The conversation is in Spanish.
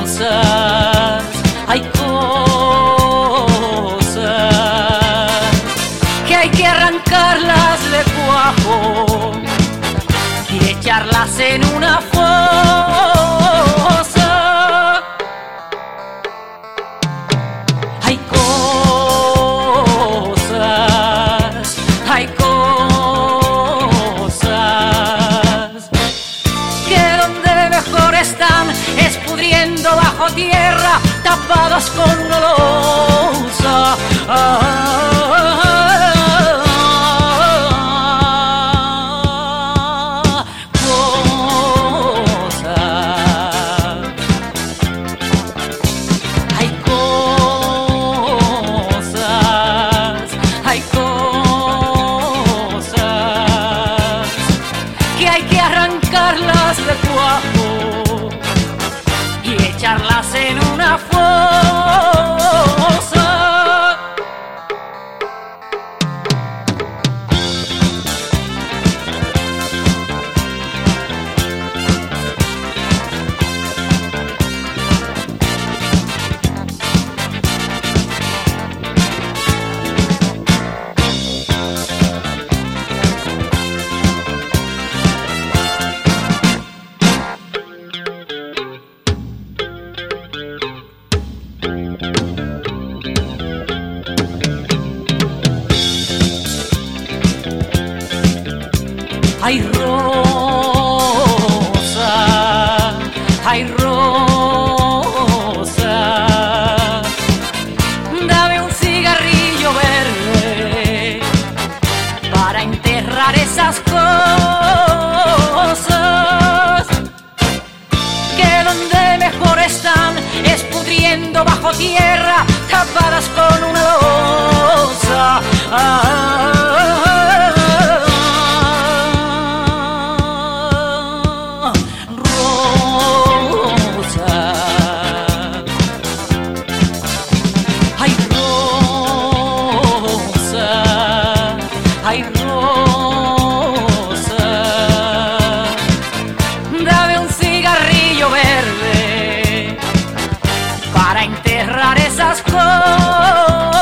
cosas, hay cosas que hay que arrancarlas de cuajo y echarlas en una fosa. Bajo tierra, tapadas con una cosas. Hay cosas, hay cosas que hay que arrancarlas de cuajo y echarlas en una fosa. Esas cosas que donde mejor están es pudriendo bajo tierra, tapadas cerrar esas cosas.